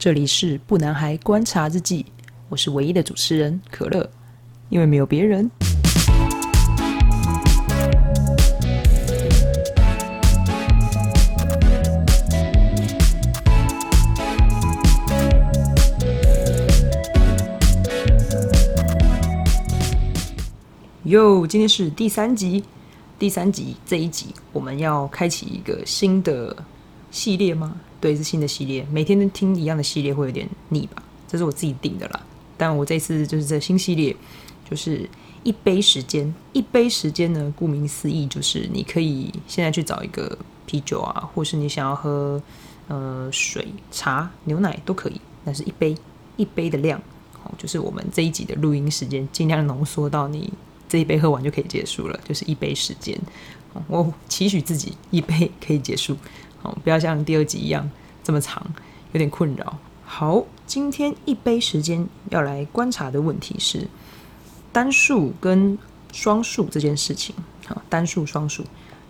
这里是不男孩观察日记，我是唯一的主持人可乐，因为没有别人。哟，今天是第三集，第三集这一集我们要开启一个新的系列吗？对，是新的系列。每天都听一样的系列会有点腻吧？这是我自己定的啦。但我这次就是这新系列，就是一杯时间。一杯时间呢，顾名思义，就是你可以现在去找一个啤酒啊，或是你想要喝呃水、茶、牛奶都可以，但是一杯一杯的量，好，就是我们这一集的录音时间尽量浓缩到你。这一杯喝完就可以结束了，就是一杯时间。我期许自己一杯可以结束，好，不要像第二集一样这么长，有点困扰。好，今天一杯时间要来观察的问题是单数跟双数这件事情。好，单数双数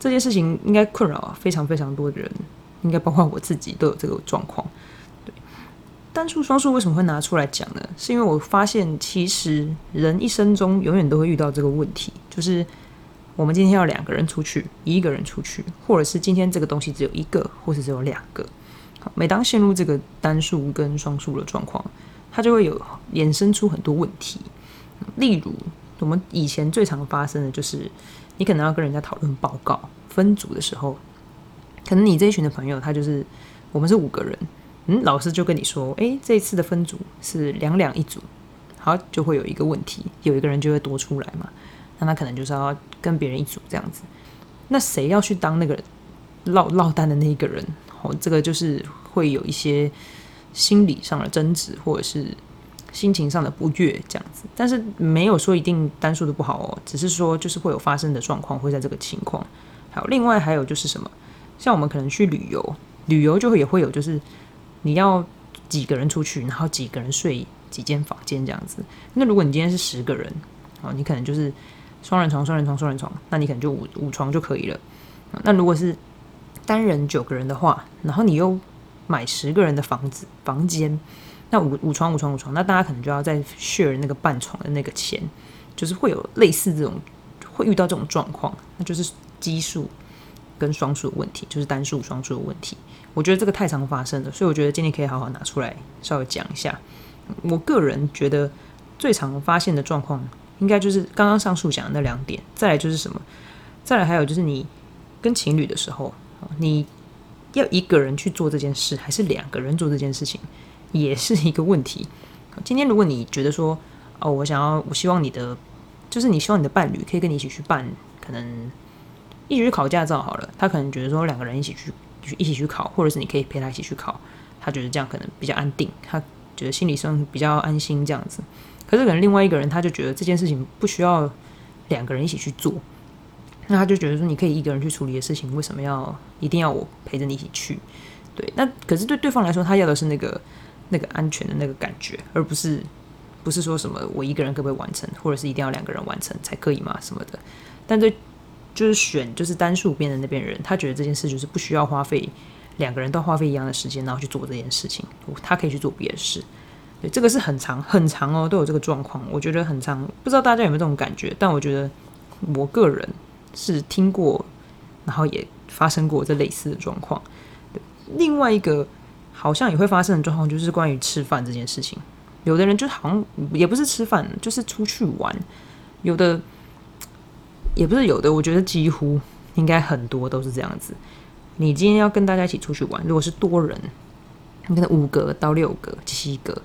这件事情应该困扰非常非常多的人，应该包括我自己都有这个状况。对单数双数为什么会拿出来讲呢？是因为我发现，其实人一生中永远都会遇到这个问题，就是我们今天要两个人出去，一个人出去，或者是今天这个东西只有一个，或是只有两个。每当陷入这个单数跟双数的状况，它就会有衍生出很多问题。例如，我们以前最常发生的就是，你可能要跟人家讨论报告分组的时候，可能你这一群的朋友，他就是我们是五个人。嗯，老师就跟你说，哎，这一次的分组是两两一组，好，就会有一个问题，有一个人就会多出来嘛，那他可能就是要跟别人一组这样子，那谁要去当那个落落单的那一个人？这个就是会有一些心理上的争执，或者是心情上的不悦这样子，但是没有说一定单数的不好哦，只是说就是会有发生的状况会在这个情况。还有另外还有就是什么，像我们可能去旅游，旅游就会也会有就是。你要几个人出去，然后几个人睡几间房间这样子。那如果你今天是十个人，哦，你可能就是双人床、双人床、双人床，那你可能就五五床就可以了。那如果是单人九个人的话，然后你又买十个人的房子房间，那五五床五床五床，那大家可能就要再 share 那个半床的那个钱，就是会有类似这种会遇到这种状况，那就是基数跟双数的问题，就是单数双数的问题。我觉得这个太常发生了，所以我觉得今天可以好好拿出来稍微讲一下。我个人觉得最常发现的状况，应该就是刚刚上述讲的那两点。再来就是什么？再来还有就是你跟情侣的时候，你要一个人去做这件事，还是两个人做这件事情，也是一个问题。今天如果你觉得说，哦，我想要，我希望你的，就是你希望你的伴侣可以跟你一起去办，可能一起去考驾照好了。他可能觉得说两个人一起去。一起去考，或者是你可以陪他一起去考，他觉得这样可能比较安定，他觉得心理上比较安心这样子。可是可能另外一个人他就觉得这件事情不需要两个人一起去做，那他就觉得说你可以一个人去处理的事情，为什么要一定要我陪着你一起去？对，那可是对对方来说，他要的是那个那个安全的那个感觉，而不是不是说什么我一个人可不可以完成，或者是一定要两个人完成才可以嘛？什么的？但对。就是选就是单数边的那边人，他觉得这件事就是不需要花费两个人都花费一样的时间，然后去做这件事情，他可以去做别的事。对，这个是很长很长哦，都有这个状况，我觉得很长，不知道大家有没有这种感觉？但我觉得我个人是听过，然后也发生过这类似的状况。另外一个好像也会发生的状况，就是关于吃饭这件事情。有的人就好像也不是吃饭，就是出去玩，有的。也不是有的，我觉得几乎应该很多都是这样子。你今天要跟大家一起出去玩，如果是多人，可能五个到六个、七个，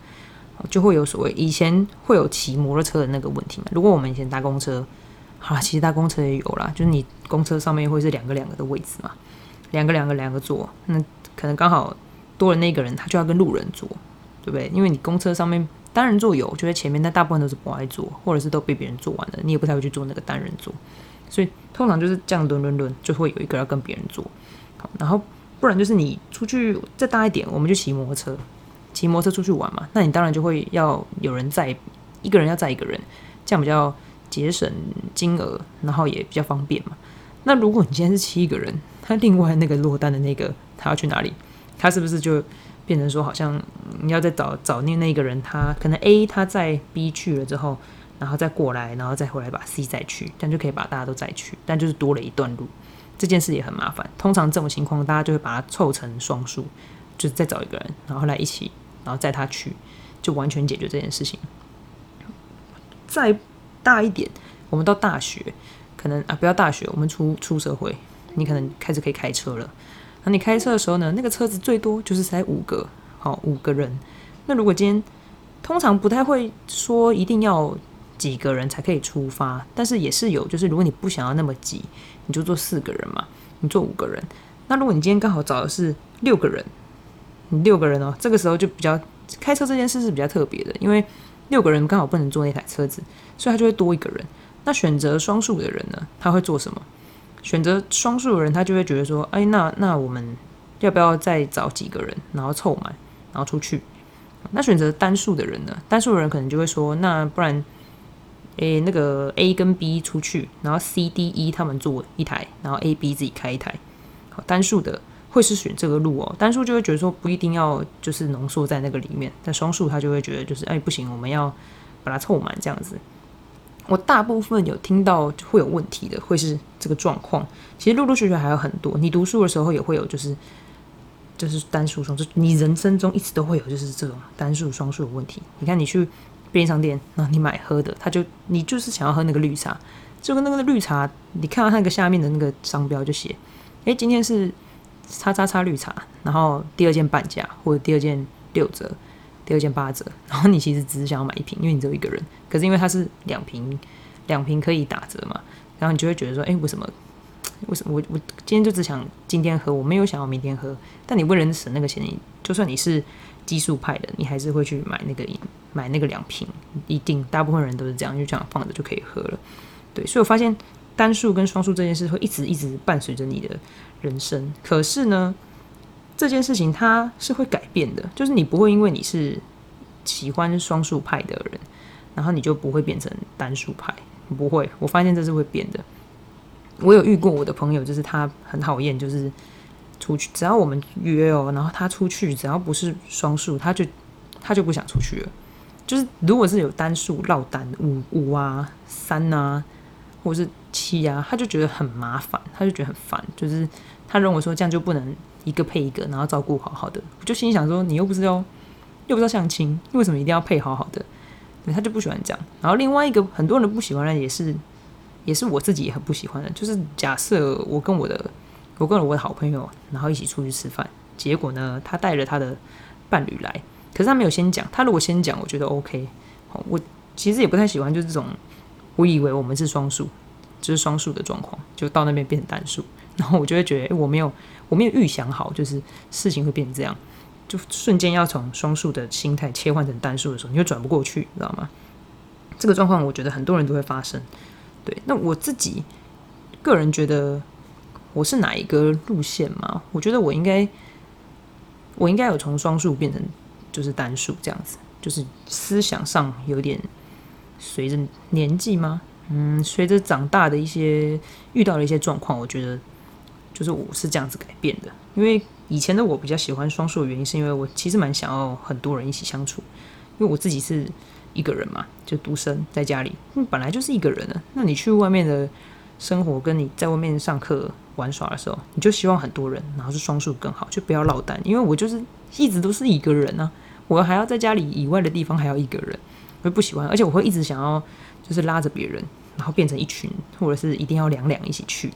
就会有所谓以前会有骑摩托车的那个问题嘛。如果我们以前搭公车，好啦其实搭公车也有啦，就是你公车上面会是两个两个的位置嘛，两个两个两个坐，那可能刚好多了那个人，他就要跟路人坐，对不对？因为你公车上面单人座有就在前面，但大部分都是不爱坐，或者是都被别人坐完了，你也不太会去坐那个单人座。所以通常就是这样轮轮轮，就会有一个要跟别人坐，好然后不然就是你出去再大一点，我们就骑摩托车，骑摩托车出去玩嘛。那你当然就会要有人载，一个人要载一个人，这样比较节省金额，然后也比较方便嘛。那如果你今天是七个人，他另外那个落单的那个他要去哪里？他是不是就变成说好像你要再找找那那个人，他可能 A 他在 B 去了之后，然后再过来，然后再回来把 C 再去，这样就可以把大家都再去，但就是多了一段路，这件事也很麻烦。通常这种情况，大家就会把它凑成双数，就是再找一个人，然后来一起，然后载他去，就完全解决这件事情。再大一点，我们到大学，可能啊不要大学，我们出出社会，你可能开始可以开车了。那你开车的时候呢？那个车子最多就是才五个，好五个人。那如果今天通常不太会说一定要几个人才可以出发，但是也是有，就是如果你不想要那么挤，你就坐四个人嘛，你坐五个人。那如果你今天刚好找的是六个人，你六个人哦，这个时候就比较开车这件事是比较特别的，因为六个人刚好不能坐那台车子，所以他就会多一个人。那选择双数的人呢，他会做什么？选择双数的人，他就会觉得说：“哎，那那我们要不要再找几个人，然后凑满，然后出去？”那选择单数的人呢？单数的人可能就会说：“那不然，诶，那个 A 跟 B 出去，然后 C、D、E 他们坐一台，然后 A、B 自己开一台。”好，单数的会是选这个路哦。单数就会觉得说不一定要就是浓缩在那个里面，但双数他就会觉得就是哎不行，我们要把它凑满这样子。我大部分有听到会有问题的，会是这个状况。其实陆陆续续还有很多。你读书的时候也会有，就是就是单数双数，你人生中一直都会有，就是这种单数双数的问题。你看，你去便利商店，那你买喝的，他就你就是想要喝那个绿茶，就跟那个绿茶，你看到那个下面的那个商标就写，哎，今天是叉叉叉绿茶，然后第二件半价或者第二件六折。第二件八折，然后你其实只是想要买一瓶，因为你只有一个人。可是因为它是两瓶，两瓶可以打折嘛，然后你就会觉得说，哎，为什么？为什么我我今天就只想今天喝，我没有想要明天喝。但你为了省那个钱，你就算你是基数派的，你还是会去买那个买那个两瓶，一定大部分人都是这样，就这样放着就可以喝了。对，所以我发现单数跟双数这件事会一直一直伴随着你的人生。可是呢？这件事情它是会改变的，就是你不会因为你是喜欢双数派的人，然后你就不会变成单数派，不会。我发现这是会变的。我有遇过我的朋友，就是他很讨厌，就是出去只要我们约哦，然后他出去只要不是双数，他就他就不想出去了。就是如果是有单数落单五五啊三啊，或是气啊，他就觉得很麻烦，他就觉得很烦，就是他认为说这样就不能。一个配一个，然后照顾好好的，我就心想说，你又不是要，又不是要相亲，为什么一定要配好好的？他就不喜欢这样。然后另外一个很多人不喜欢的，也是，也是我自己也很不喜欢的，就是假设我跟我的，我跟我的好朋友，然后一起出去吃饭，结果呢，他带了他的伴侣来，可是他没有先讲，他如果先讲，我觉得 OK。我其实也不太喜欢，就是这种，我以为我们是双数，就是双数的状况，就到那边变成单数，然后我就会觉得，哎，我没有。我没有预想好，就是事情会变成这样，就瞬间要从双数的心态切换成单数的时候，你就转不过去，你知道吗？这个状况我觉得很多人都会发生。对，那我自己个人觉得我是哪一个路线嘛？我觉得我应该，我应该有从双数变成就是单数这样子，就是思想上有点随着年纪吗？嗯，随着长大的一些遇到的一些状况，我觉得。就是我是这样子改变的，因为以前的我比较喜欢双数的原因，是因为我其实蛮想要很多人一起相处，因为我自己是一个人嘛，就独生在家里，本来就是一个人的。那你去外面的生活，跟你在外面上课玩耍的时候，你就希望很多人，然后是双数更好，就不要落单。因为我就是一直都是一个人呢，我还要在家里以外的地方还要一个人，我不喜欢，而且我会一直想要就是拉着别人，然后变成一群，或者是一定要两两一起去。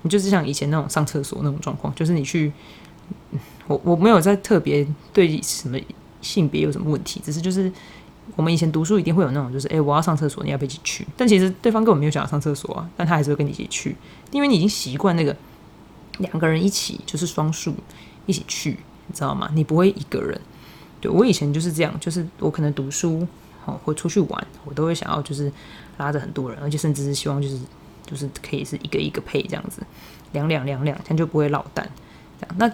你就是像以前那种上厕所那种状况，就是你去，我我没有在特别对什么性别有什么问题，只是就是我们以前读书一定会有那种，就是哎，我要上厕所，你要不要一起去？但其实对方根本没有想要上厕所啊，但他还是会跟你一起去，因为你已经习惯那个两个人一起就是双数一起去，你知道吗？你不会一个人。对我以前就是这样，就是我可能读书哦或出去玩，我都会想要就是拉着很多人，而且甚至是希望就是。就是可以是一个一个配这样子，两两两两，这样就不会落单。这样那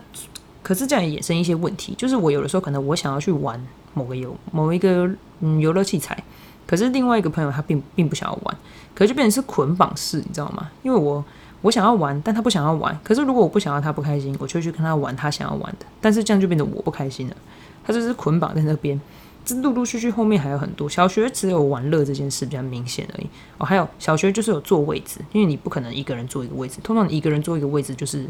可是这样也衍生一些问题，就是我有的时候可能我想要去玩某个游某一个嗯游乐器材，可是另外一个朋友他并并不想要玩，可是就变成是捆绑式，你知道吗？因为我我想要玩，但他不想要玩。可是如果我不想要他不开心，我就去跟他玩他想要玩的。但是这样就变得我不开心了。他就是捆绑在那边。这陆陆续续后面还有很多。小学只有玩乐这件事比较明显而已。哦，还有小学就是有坐位置，因为你不可能一个人坐一个位置。通常你一个人坐一个位置，就是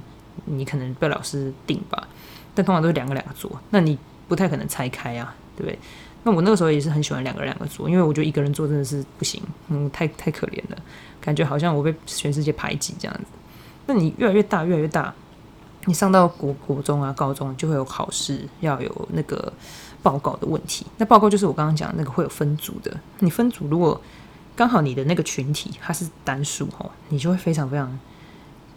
你可能被老师定吧。但通常都是两个两个坐，那你不太可能拆开啊，对不对？那我那个时候也是很喜欢两个人两个坐，因为我觉得一个人坐真的是不行，嗯，太太可怜了，感觉好像我被全世界排挤这样子。那你越来越大，越来越大，你上到国国中啊、高中就会有考试，要有那个报告的问题。那报告就是我刚刚讲那个会有分组的，你分组如果刚好你的那个群体它是单数哦，你就会非常非常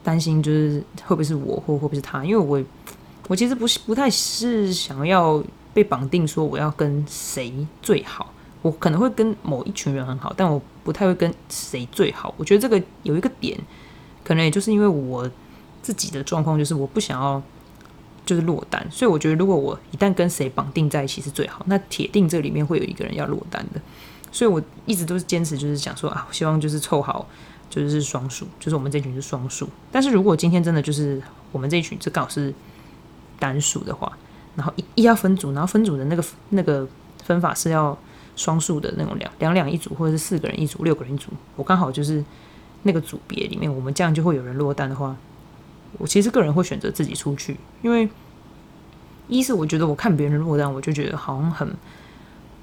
担心，就是会不会是我或会不会是他？因为我我其实不是不太是想要。被绑定说我要跟谁最好，我可能会跟某一群人很好，但我不太会跟谁最好。我觉得这个有一个点，可能也就是因为我自己的状况，就是我不想要就是落单，所以我觉得如果我一旦跟谁绑定在一起是最好，那铁定这里面会有一个人要落单的。所以我一直都是坚持，就是想说啊，我希望就是凑好，就是双数，就是我们这群是双数。但是如果今天真的就是我们这一群这刚好是单数的话，然后一一要分组，然后分组的那个那个分法是要双数的那种两两两一组，或者是四个人一组、六个人一组。我刚好就是那个组别里面，我们这样就会有人落单的话，我其实个人会选择自己出去，因为一是我觉得我看别人落单，我就觉得好像很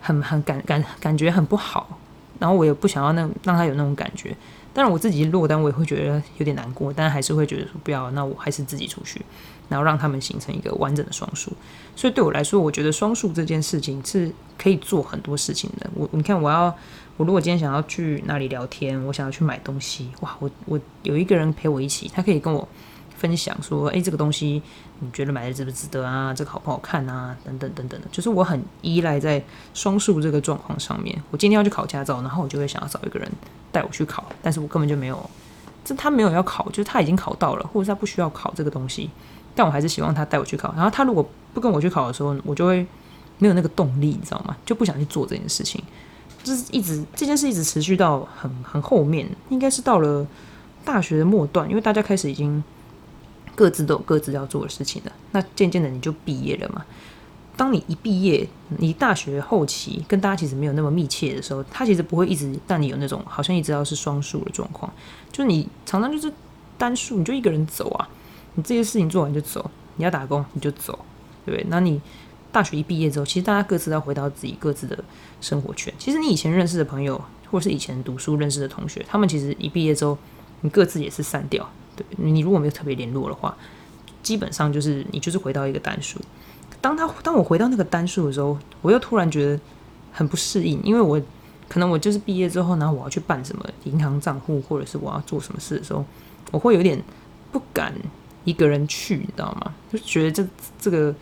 很很感感感觉很不好，然后我也不想要那让他有那种感觉。当然我自己落单，我也会觉得有点难过，但还是会觉得说不要，那我还是自己出去。然后让他们形成一个完整的双数，所以对我来说，我觉得双数这件事情是可以做很多事情的。我你看，我要我如果今天想要去哪里聊天，我想要去买东西，哇，我我有一个人陪我一起，他可以跟我分享说，诶，这个东西你觉得买的值不值得啊？这个好不好看啊？等等等等的，就是我很依赖在双数这个状况上面。我今天要去考驾照，然后我就会想要找一个人带我去考，但是我根本就没有，这他没有要考，就是他已经考到了，或者他不需要考这个东西。但我还是希望他带我去考，然后他如果不跟我去考的时候，我就会没有那个动力，你知道吗？就不想去做这件事情，就是一直这件事一直持续到很很后面，应该是到了大学的末段，因为大家开始已经各自都有各自要做的事情了，那渐渐的你就毕业了嘛。当你一毕业，你大学后期跟大家其实没有那么密切的时候，他其实不会一直让你有那种好像一直要是双数的状况，就你常常就是单数，你就一个人走啊。你这些事情做完就走，你要打工你就走，对不对？那你大学一毕业之后，其实大家各自要回到自己各自的生活圈。其实你以前认识的朋友，或是以前读书认识的同学，他们其实一毕业之后，你各自也是散掉。对你如果没有特别联络的话，基本上就是你就是回到一个单数。当他当我回到那个单数的时候，我又突然觉得很不适应，因为我可能我就是毕业之后，然后我要去办什么银行账户，或者是我要做什么事的时候，我会有点不敢。一个人去，你知道吗？就觉得这这个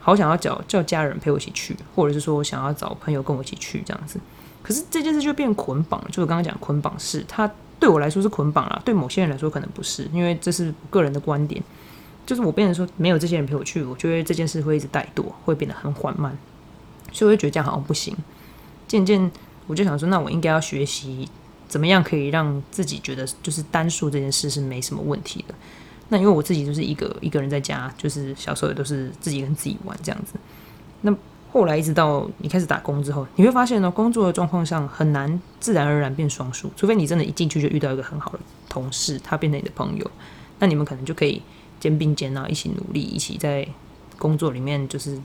好想要叫叫家人陪我一起去，或者是说我想要找朋友跟我一起去这样子。可是这件事就变捆绑，就我刚刚讲捆绑式，它对我来说是捆绑了，对某些人来说可能不是，因为这是个人的观点。就是我变成说没有这些人陪我去，我觉得这件事会一直怠惰，会变得很缓慢，所以我就觉得这样好像不行。渐渐我就想说，那我应该要学习怎么样可以让自己觉得就是单数这件事是没什么问题的。那因为我自己就是一个一个人在家，就是小时候也都是自己跟自己玩这样子。那后来一直到你开始打工之后，你会发现呢，工作的状况上很难自然而然变双数，除非你真的一进去就遇到一个很好的同事，他变成你的朋友，那你们可能就可以肩并肩啊，一起努力，一起在工作里面就是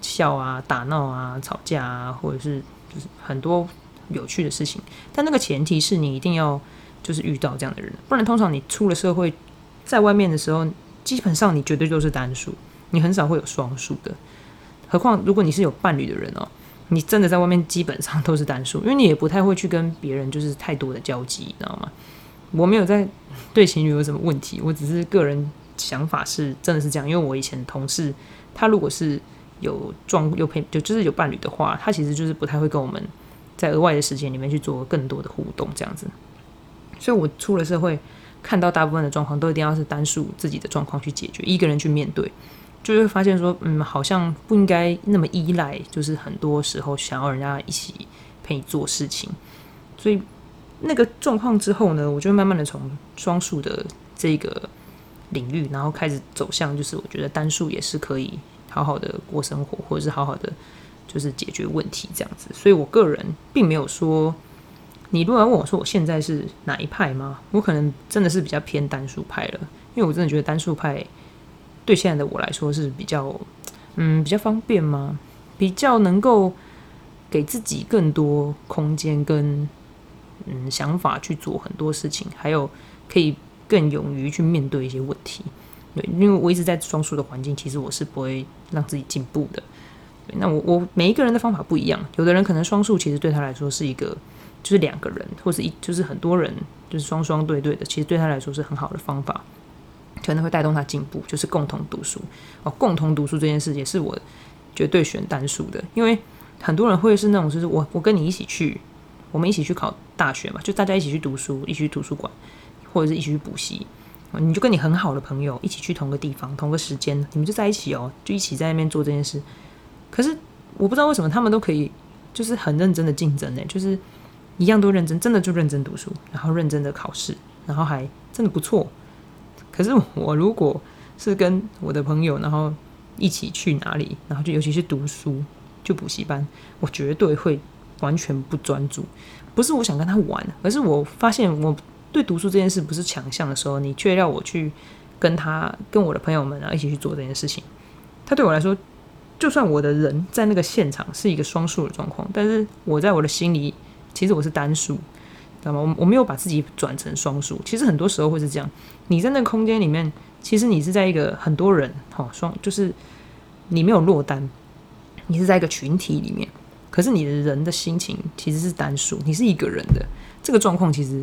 笑啊、打闹啊、吵架啊，或者是就是很多有趣的事情。但那个前提是你一定要就是遇到这样的人，不然通常你出了社会。在外面的时候，基本上你绝对都是单数，你很少会有双数的。何况如果你是有伴侣的人哦，你真的在外面基本上都是单数，因为你也不太会去跟别人就是太多的交集，你知道吗？我没有在对情侣有什么问题，我只是个人想法是真的是这样，因为我以前同事他如果是有状有配就就是有伴侣的话，他其实就是不太会跟我们在额外的时间里面去做更多的互动这样子。所以我出了社会。看到大部分的状况都一定要是单数自己的状况去解决，一个人去面对，就会发现说，嗯，好像不应该那么依赖，就是很多时候想要人家一起陪你做事情。所以那个状况之后呢，我就慢慢的从双数的这个领域，然后开始走向，就是我觉得单数也是可以好好的过生活，或者是好好的就是解决问题这样子。所以我个人并没有说，你如果要问我说我现在是哪一派吗？我可能真的是比较偏单数派了，因为我真的觉得单数派对现在的我来说是比较，嗯，比较方便吗？比较能够给自己更多空间跟。嗯，想法去做很多事情，还有可以更勇于去面对一些问题。对，因为我一直在双数的环境，其实我是不会让自己进步的。对，那我我每一个人的方法不一样，有的人可能双数其实对他来说是一个，就是两个人或者一就是很多人就是双双对对的，其实对他来说是很好的方法，可能会带动他进步，就是共同读书哦。共同读书这件事也是我绝对选单数的，因为很多人会是那种就是我我跟你一起去。我们一起去考大学嘛，就大家一起去读书，一起去图书馆，或者是一起去补习。你就跟你很好的朋友一起去同个地方、同个时间，你们就在一起哦，就一起在那边做这件事。可是我不知道为什么他们都可以，就是很认真的竞争呢，就是一样都认真，真的就认真读书，然后认真的考试，然后还真的不错。可是我如果是跟我的朋友，然后一起去哪里，然后就尤其是读书，就补习班，我绝对会。完全不专注，不是我想跟他玩，而是我发现我对读书这件事不是强项的时候，你却要我去跟他、跟我的朋友们啊一起去做这件事情。他对我来说，就算我的人在那个现场是一个双数的状况，但是我在我的心里，其实我是单数，知道吗？我我没有把自己转成双数。其实很多时候会是这样，你在那个空间里面，其实你是在一个很多人，哈，双就是你没有落单，你是在一个群体里面。可是你的人的心情其实是单数，你是一个人的这个状况，其实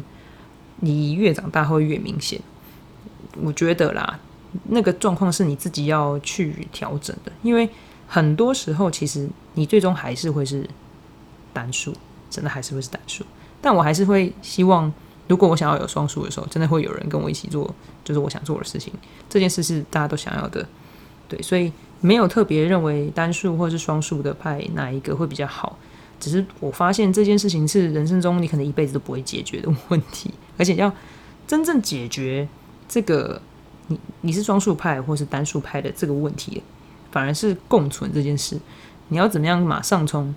你越长大会越明显。我觉得啦，那个状况是你自己要去调整的，因为很多时候其实你最终还是会是单数，真的还是会是单数。但我还是会希望，如果我想要有双数的时候，真的会有人跟我一起做，就是我想做的事情。这件事是大家都想要的，对，所以。没有特别认为单数或是双数的派哪一个会比较好，只是我发现这件事情是人生中你可能一辈子都不会解决的问题，而且要真正解决这个你你是双数派或是单数派的这个问题，反而是共存这件事。你要怎么样马上从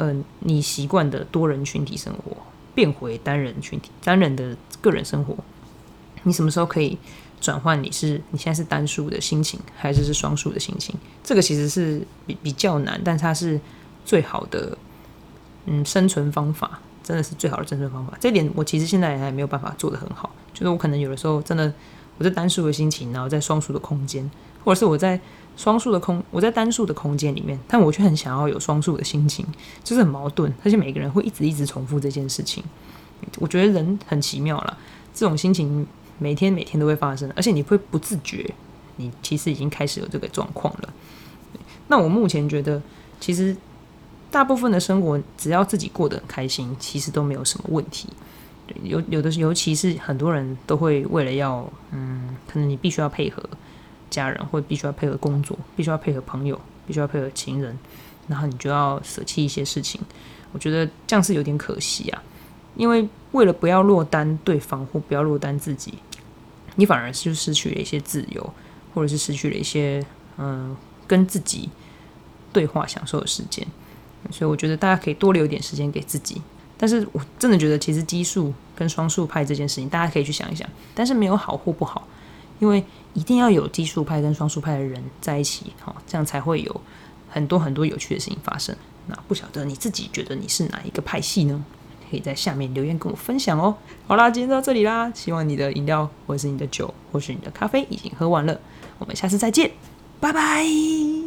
嗯你习惯的多人群体生活变回单人群体单人的个人生活？你什么时候可以？转换你是你现在是单数的心情，还是是双数的心情？这个其实是比比较难，但它是最好的嗯生存方法，真的是最好的生存方法。这点我其实现在还没有办法做得很好，就是我可能有的时候真的我在单数的心情，然后在双数的空间，或者是我在双数的空我在单数的空间里面，但我却很想要有双数的心情，就是很矛盾。而且每个人会一直一直重复这件事情，我觉得人很奇妙了，这种心情。每天每天都会发生，而且你会不自觉，你其实已经开始有这个状况了。那我目前觉得，其实大部分的生活，只要自己过得很开心，其实都没有什么问题。有有的，尤其是很多人都会为了要，嗯，可能你必须要配合家人，或必须要配合工作，必须要配合朋友，必须要配合情人，然后你就要舍弃一些事情。我觉得这样是有点可惜啊，因为为了不要落单对方，或不要落单自己。你反而就失去了一些自由，或者是失去了一些嗯跟自己对话、享受的时间。所以我觉得大家可以多留点时间给自己。但是我真的觉得，其实奇数跟双数派这件事情，大家可以去想一想。但是没有好或不好，因为一定要有奇数派跟双数派的人在一起，哈，这样才会有很多很多有趣的事情发生。那不晓得你自己觉得你是哪一个派系呢？可以在下面留言跟我分享哦。好啦，今天到这里啦，希望你的饮料或是你的酒或是你的咖啡已经喝完了。我们下次再见，拜拜。